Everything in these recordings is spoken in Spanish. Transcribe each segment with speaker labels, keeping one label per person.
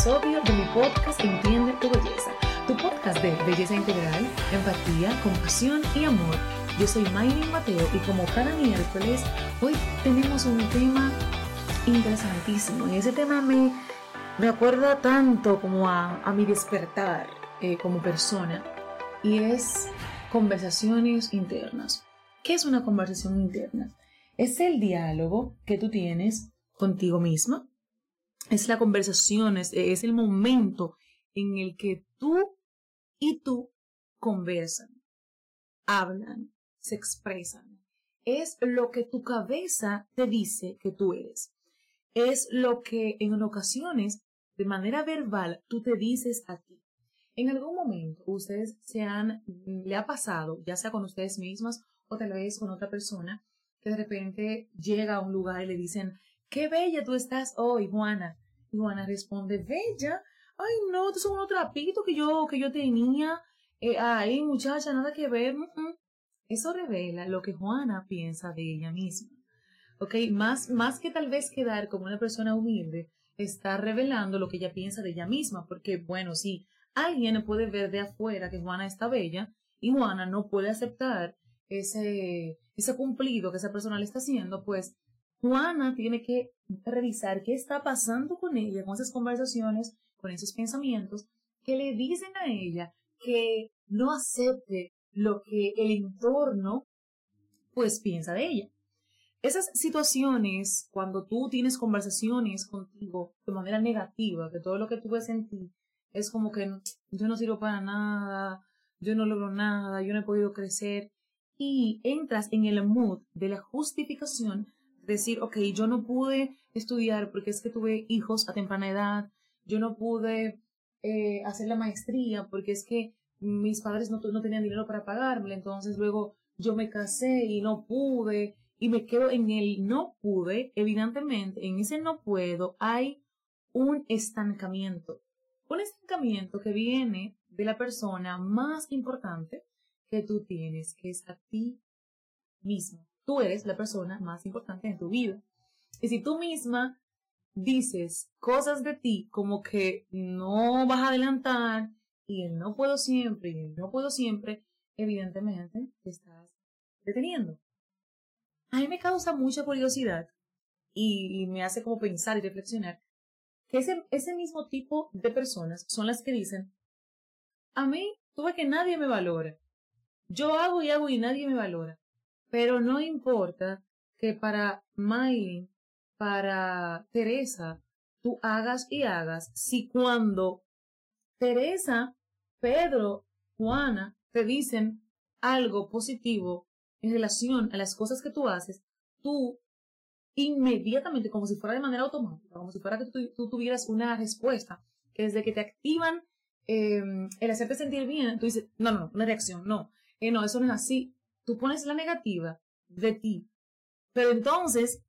Speaker 1: episodio de mi podcast Entiende tu Belleza, tu podcast de belleza integral, empatía, compasión y amor. Yo soy Maylin Mateo y como cada miércoles, hoy tenemos un tema interesantísimo y ese tema me, me acuerda tanto como a, a mi despertar eh, como persona y es conversaciones internas. ¿Qué es una conversación interna? Es el diálogo que tú tienes contigo misma es la conversación, es, el momento en el que tú y tú conversan, hablan, se expresan. Es lo que tu cabeza te dice que tú eres. Es lo que en ocasiones, de manera verbal, tú te dices a ti. En algún momento ustedes se han, le ha pasado, ya sea con ustedes mismas o tal vez con otra persona, que de repente llega a un lugar y le dicen, qué bella tú estás hoy, Juana. Y Juana responde, bella. Ay, no, estos son unos trapitos que yo, que yo tenía. Eh, ay, muchacha, nada que ver. Eso revela lo que Juana piensa de ella misma. ¿Ok? Más, más que tal vez quedar como una persona humilde, está revelando lo que ella piensa de ella misma. Porque, bueno, si alguien puede ver de afuera que Juana está bella y Juana no puede aceptar ese, ese cumplido que esa persona le está haciendo, pues Juana tiene que revisar qué está pasando con ella, con esas conversaciones, con esos pensamientos que le dicen a ella que no acepte lo que el entorno pues piensa de ella. Esas situaciones, cuando tú tienes conversaciones contigo de manera negativa, que todo lo que tú ves en ti es como que yo no sirvo para nada, yo no logro nada, yo no he podido crecer, y entras en el mood de la justificación decir, ok, yo no pude estudiar porque es que tuve hijos a temprana edad, yo no pude eh, hacer la maestría porque es que mis padres no, no tenían dinero para pagarme, entonces luego yo me casé y no pude y me quedo en el no pude, evidentemente en ese no puedo hay un estancamiento, un estancamiento que viene de la persona más importante que tú tienes, que es a ti mismo tú eres la persona más importante en tu vida. Y si tú misma dices cosas de ti como que no vas a adelantar y el no puedo siempre y el no puedo siempre, evidentemente te estás deteniendo. A mí me causa mucha curiosidad y, me hace como pensar y reflexionar que ese, ese mismo tipo de personas son las que dicen, a mí tuve que nadie me valora. Yo hago y hago y nadie me valora. Pero no importa que para Miley, para Teresa, tú hagas y hagas, si cuando Teresa, Pedro, Juana te dicen algo positivo en relación a las cosas que tú haces, tú inmediatamente, como si fuera de manera automática, como si fuera que tú, tuvieras una respuesta, que desde que te activan em, el hacerte sentir bien, tú dices, no, no, una reacción, no, eh, no, eso no es así, tú pones la negativa de ti, pero entonces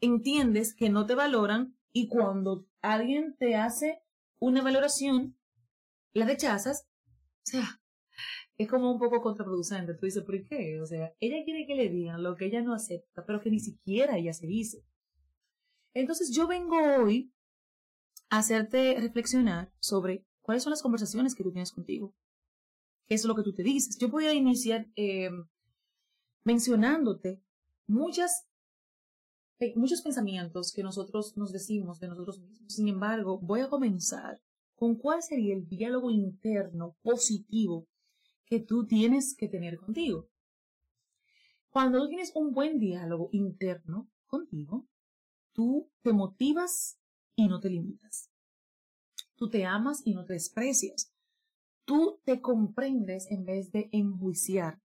Speaker 1: entiendes que no te valoran y cuando alguien te hace una valoración, la rechazas, o sea, es como un poco contraproducente. Tú dices, ¿por qué? O sea, ella quiere que le digan lo que ella no acepta, pero que ni siquiera ella se dice. Entonces yo vengo hoy a hacerte reflexionar sobre cuáles son las conversaciones que tú tienes contigo. ¿Qué es lo que tú te dices? Yo voy a iniciar eh, mencionándote muchas, muchos pensamientos que nosotros nos decimos de nosotros mismos. Sin embargo, voy a comenzar con cuál sería el diálogo interno positivo que tú tienes que tener contigo. Cuando tú tienes un buen diálogo interno contigo, tú te motivas y no te limitas. Tú te amas y no te desprecias. Tú te comprendes en vez de enjuiciar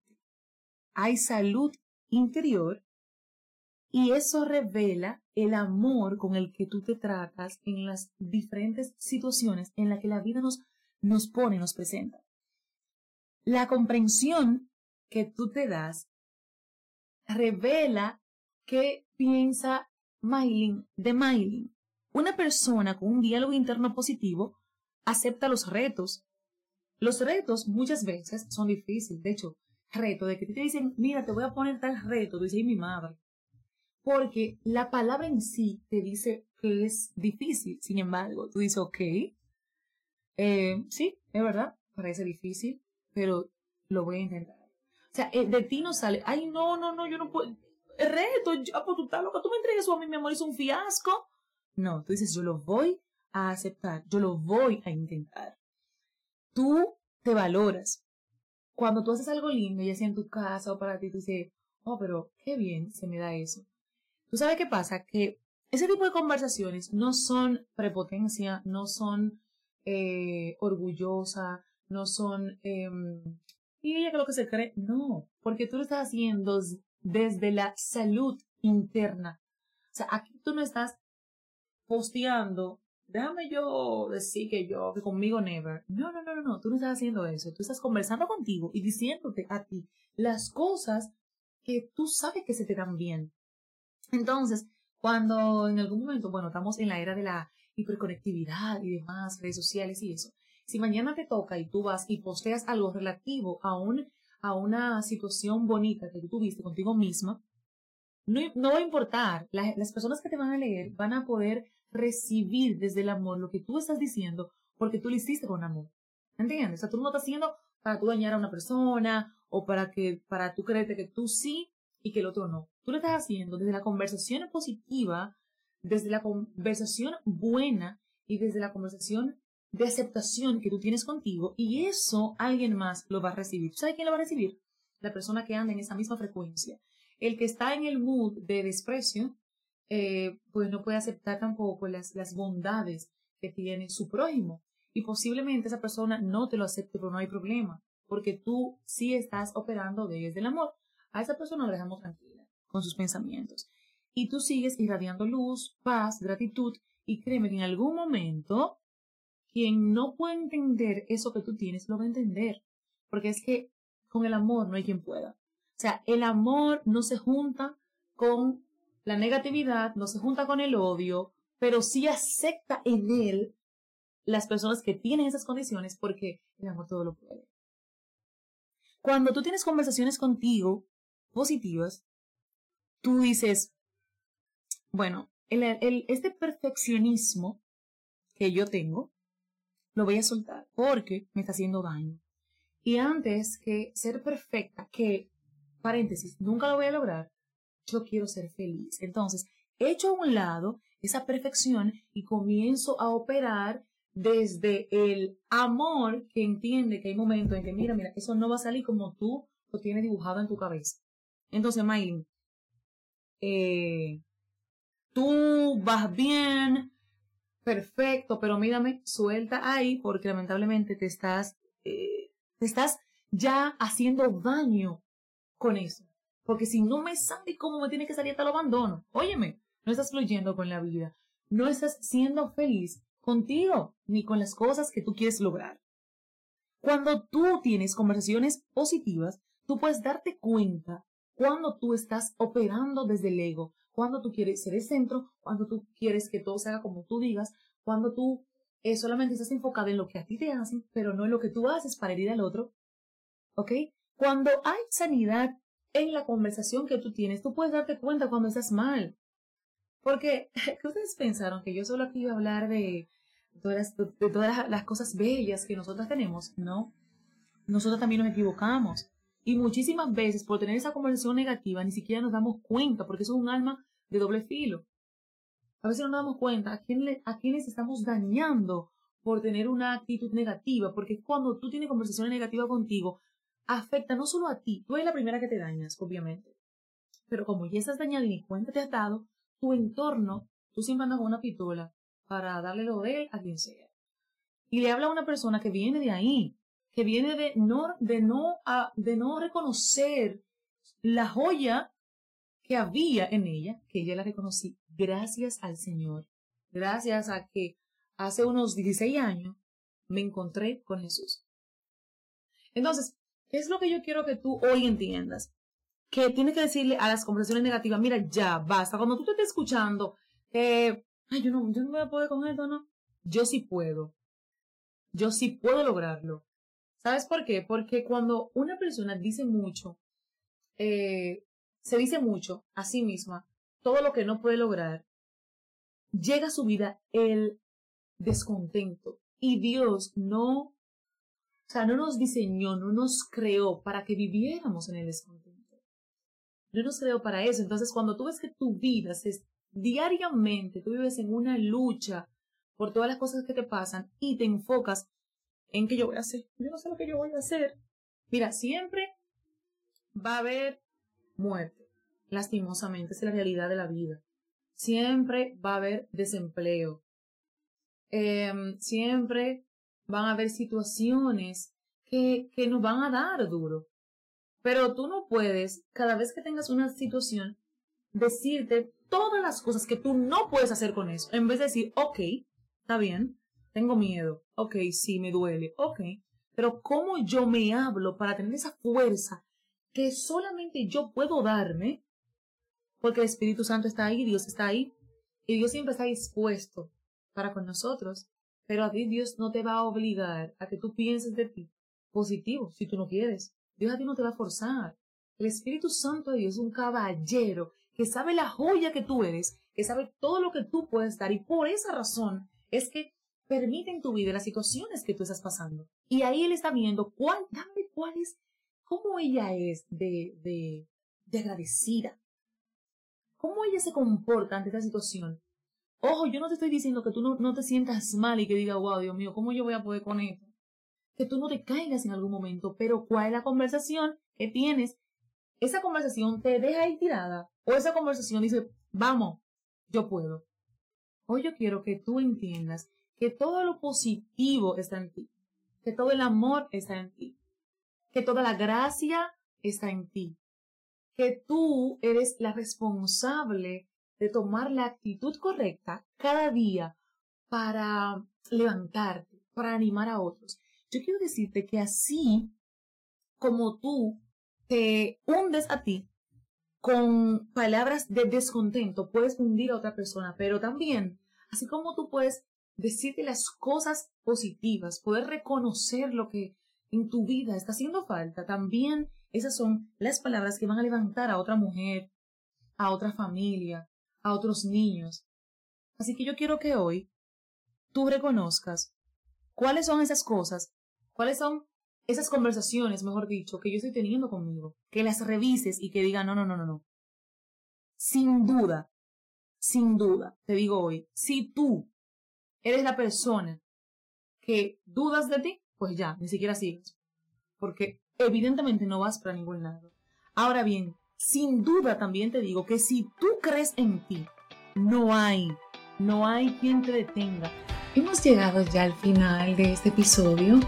Speaker 1: hay salud interior y eso revela el amor con el que tú te tratas en las diferentes situaciones en las que la vida nos, nos pone, nos presenta. La comprensión que tú te das revela qué piensa Maylin de Maylin. Una persona con un diálogo interno positivo acepta los retos. Los retos muchas veces son difíciles. De hecho, reto, de que te dicen, mira, te voy a poner tal reto, tú dices, mi madre. Porque la palabra en sí te dice que es difícil. Sin embargo, tú dices, ok, Eh, sí, es verdad, parece difícil, pero lo voy a intentar. O sea, eh, de ti no sale, ay, no, no, no, yo no puedo, reto, ya, pues tú estás loca, tú me entregues eso a mí, mi amor, es un fiasco. No, tú dices, yo lo voy a aceptar, yo lo voy a intentar. Tú te valoras. Cuando tú haces algo lindo, ya sea en tu casa o para ti, tú dices, oh, pero qué bien se me da eso. ¿Tú sabes qué pasa? Que ese tipo de conversaciones no son prepotencia, no son eh, orgullosa, no son, eh, y ella que que se cree, no, porque tú lo estás haciendo desde la salud interna. O sea, aquí tú no estás posteando, déjame yo decir que yo, que conmigo never. No, no, no, no, no, tú no estás haciendo eso. Tú estás conversando contigo y diciéndote a ti las cosas que tú sabes que se te dan bien. Entonces, cuando en algún momento, bueno, estamos en la era de la hiperconectividad y demás, redes sociales y eso, si mañana te toca y tú vas y posteas algo relativo a, un, a una situación bonita que tú tuviste contigo misma, no, va a importar. las personas que te van a leer van a poder recibir desde el amor lo que tú estás diciendo porque tú lo hiciste con amor. ¿Entiendes? O sea, tú no estás haciendo para tú dañar a una persona o para que, para tú creerte que tú sí y que el otro no. Tú lo estás haciendo desde la conversación positiva, desde la conversación buena y desde la conversación de aceptación que tú tienes contigo y eso alguien más lo va a recibir. ¿Sabes quién lo va a recibir? La persona que anda en esa misma frecuencia. El que está en el mood de desprecio, eh, pues no puede aceptar tampoco las, las bondades que tiene su prójimo. Y posiblemente esa persona no te lo acepte, pero no hay problema, porque tú sí estás operando desde el amor. A esa persona la dejamos tranquila con sus pensamientos. Y tú sigues irradiando luz, paz, gratitud, y créeme que en algún momento quien no puede entender eso que tú tienes, lo va a entender. Porque es que con el amor no hay quien pueda. Sea, el amor no se junta con la negatividad, no se junta con el odio, pero sí acepta en él las personas que tienen esas condiciones porque el amor todo lo puede. Cuando tú tienes conversaciones contigo positivas, tú dices, bueno, el, este perfeccionismo que yo tengo, lo voy a soltar porque me está haciendo daño. Y antes que ser perfecta, que, paréntesis, nunca lo voy a lograr, yo quiero ser feliz. Entonces, echo a un lado esa perfección y comienzo a operar desde el amor que entiende que hay momentos en que, mira, mira, eso no va a salir como tú lo tienes dibujado en tu cabeza. Entonces, Maylin, eh, tú vas bien, perfecto, pero mírame, suelta ahí porque lamentablemente te estás, eh, te estás ya haciendo daño con eso. Porque si no me sale como me tiene que salir, te lo abandono. Óyeme, no estás fluyendo con la vida. No estás siendo feliz contigo ni con las cosas que tú quieres lograr. Cuando tú tienes conversaciones positivas, tú puedes darte cuenta cuando tú estás operando desde el ego, cuando tú quieres ser el centro, cuando tú quieres que todo se haga como tú digas, cuando tú eh, solamente estás enfocado en lo que a ti te hacen, pero no en lo que tú haces para herir al otro. ¿Ok? Cuando hay sanidad en la conversación que tú tienes, tú puedes darte cuenta cuando estás mal. Porque, ¿qué ustedes pensaron? Que yo solo aquí iba a hablar de todas, de todas las cosas bellas que nosotras tenemos. No. Nosotros también nos equivocamos. Y muchísimas veces por tener esa conversación negativa ni siquiera nos damos cuenta porque eso es un alma de doble filo. A veces no nos damos cuenta a, quién a quiénes estamos dañando por tener una actitud negativa, porque cuando tú tienes conversaciones negativas contigo, afecta no solo a ti, tú eres la primera que te dañas, obviamente, pero como ya estás dañado y ni cuenta te has dado, tu entorno, tú siempre andas con una pistola para darle lo de él a quien sea. Y le habla a una persona que viene de ahí, que viene de no, de no, de no reconocer la joya que había en ella, que ella la reconocí gracias al Señor, gracias a que hace unos 16 años me encontré con Jesús. Entonces, ¿qué es lo que yo quiero que tú hoy entiendas? Que tienes que decirle a las conversaciones negativas, mira, ya, basta. Cuando tú te estés escuchando, eh, ay, yo no, yo no voy a poder con esto, ¿no? Yo sí puedo. Yo sí puedo lograrlo. ¿Sabes por qué? Porque cuando una persona dice mucho, eh, se dice mucho a sí misma, todo lo que no puede lograr, llega a su vida el descontento Y Dios no, sea, no nos diseñó, no nos creó para que viviéramos en el descontento. No nos creó para eso. Entonces, cuando tú ves que tu vida es diariamente, tú vives en una lucha por todas las cosas que te pasan y te enfocas en qué yo voy a hacer. Yo no sé lo que yo voy a hacer. Mira, siempre va a haber muerte. Lastimosamente, es la realidad de la vida. Siempre va a haber desempleo. Em, siempre van a haber situaciones que, que nos van a dar duro. Pero tú no puedes, cada vez que tengas una situación, decirte todas las cosas que tú no puedes hacer con eso. En vez de decir, ok, está bien, tengo miedo, ok, sí, me duele, ok. Pero ¿cómo yo me hablo para tener esa fuerza que solamente yo puedo darme? Porque el Espíritu Santo está ahí, Dios está ahí. Y Dios siempre está dispuesto para con nosotros. Pero a ti Dios no te va a obligar a que tú pienses de ti positivo si tú no quieres. Dios a ti no te va a forzar. El Espíritu Santo de Dios es un caballero que sabe la joya que tú eres, que sabe todo lo que tú puedes dar. Y por esa razón es que permite en tu vida las situaciones que tú estás pasando. Y ahí Él está viendo cuál, dame cuál es, cómo ella es de, de, de agradecida. Cómo ella se comporta ante esta situación. Ojo, yo no te estoy diciendo que tú no, no te sientas mal y que digas, wow, Dios mío, ¿cómo yo voy a poder con esto? Que tú no te caigas en algún momento, pero ¿cuál es la conversación que tienes? ¿Esa conversación te deja ahí tirada? ¿O esa conversación dice, vamos, yo puedo? Hoy yo quiero que tú entiendas que todo lo positivo está en ti, que todo el amor está en ti, que toda la gracia está en ti, que tú eres la responsable de tomar la actitud correcta cada día para levantarte, para animar a otros. Yo quiero decirte que así como tú te hundes a ti con palabras de descontento, puedes hundir a otra persona, pero también, así como tú puedes decirte las cosas positivas, poder reconocer lo que en tu vida está haciendo falta, también esas son las palabras que van a levantar a otra mujer, a otra familia, a otros niños. Así que yo quiero que hoy tú reconozcas cuáles son esas cosas, cuáles son esas conversaciones, mejor dicho, que yo estoy teniendo conmigo, que las revises y que digan, no, no, no, no, no. Sin duda, sin duda, te digo hoy, si tú eres la persona que dudas de ti, pues ya, ni siquiera sigues. Porque evidentemente no vas para ningún lado. Ahora bien, sin duda también te digo que si tú crees en ti, no hay, no hay quien te detenga. Hemos llegado ya al final de este episodio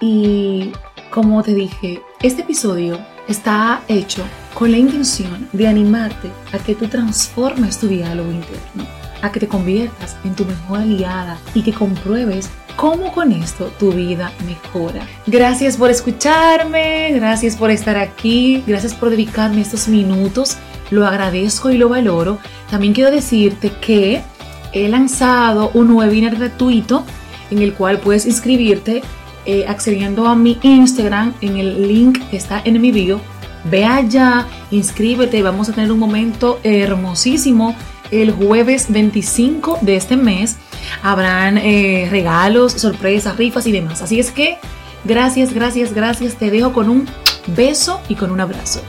Speaker 1: y como te dije, este episodio está hecho con la intención de animarte a que tú transformes tu diálogo interno, a que te conviertas en tu mejor aliada y que compruebes cómo con esto tu vida mejora. Gracias por escucharme, gracias por estar aquí, gracias por dedicarme estos minutos, lo agradezco y lo valoro. También quiero decirte que he lanzado un webinar gratuito en el cual puedes inscribirte eh, accediendo a mi Instagram en el link que está en mi bio. Ve allá, inscríbete, vamos a tener un momento hermosísimo el jueves 25 de este mes habrán eh, regalos, sorpresas, rifas y demás. Así es que gracias, gracias, gracias. Te dejo con un beso y con un abrazo.